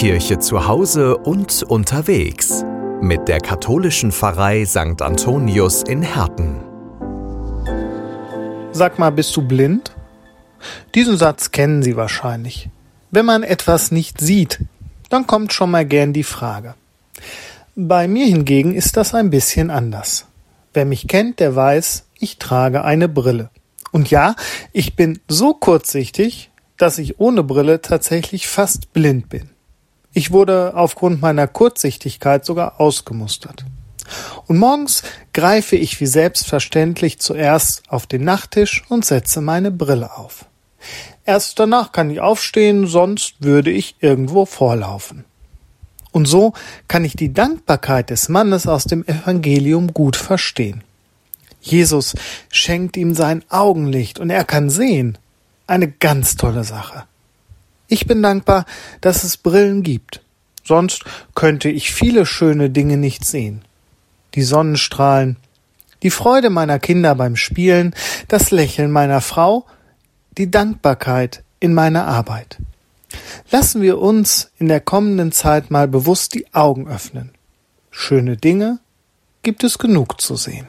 Kirche zu Hause und unterwegs mit der katholischen Pfarrei St. Antonius in Herten. Sag mal, bist du blind? Diesen Satz kennen Sie wahrscheinlich. Wenn man etwas nicht sieht, dann kommt schon mal gern die Frage. Bei mir hingegen ist das ein bisschen anders. Wer mich kennt, der weiß, ich trage eine Brille. Und ja, ich bin so kurzsichtig, dass ich ohne Brille tatsächlich fast blind bin. Ich wurde aufgrund meiner Kurzsichtigkeit sogar ausgemustert. Und morgens greife ich wie selbstverständlich zuerst auf den Nachttisch und setze meine Brille auf. Erst danach kann ich aufstehen, sonst würde ich irgendwo vorlaufen. Und so kann ich die Dankbarkeit des Mannes aus dem Evangelium gut verstehen. Jesus schenkt ihm sein Augenlicht und er kann sehen. Eine ganz tolle Sache. Ich bin dankbar, dass es Brillen gibt. Sonst könnte ich viele schöne Dinge nicht sehen. Die Sonnenstrahlen, die Freude meiner Kinder beim Spielen, das Lächeln meiner Frau, die Dankbarkeit in meiner Arbeit. Lassen wir uns in der kommenden Zeit mal bewusst die Augen öffnen. Schöne Dinge gibt es genug zu sehen.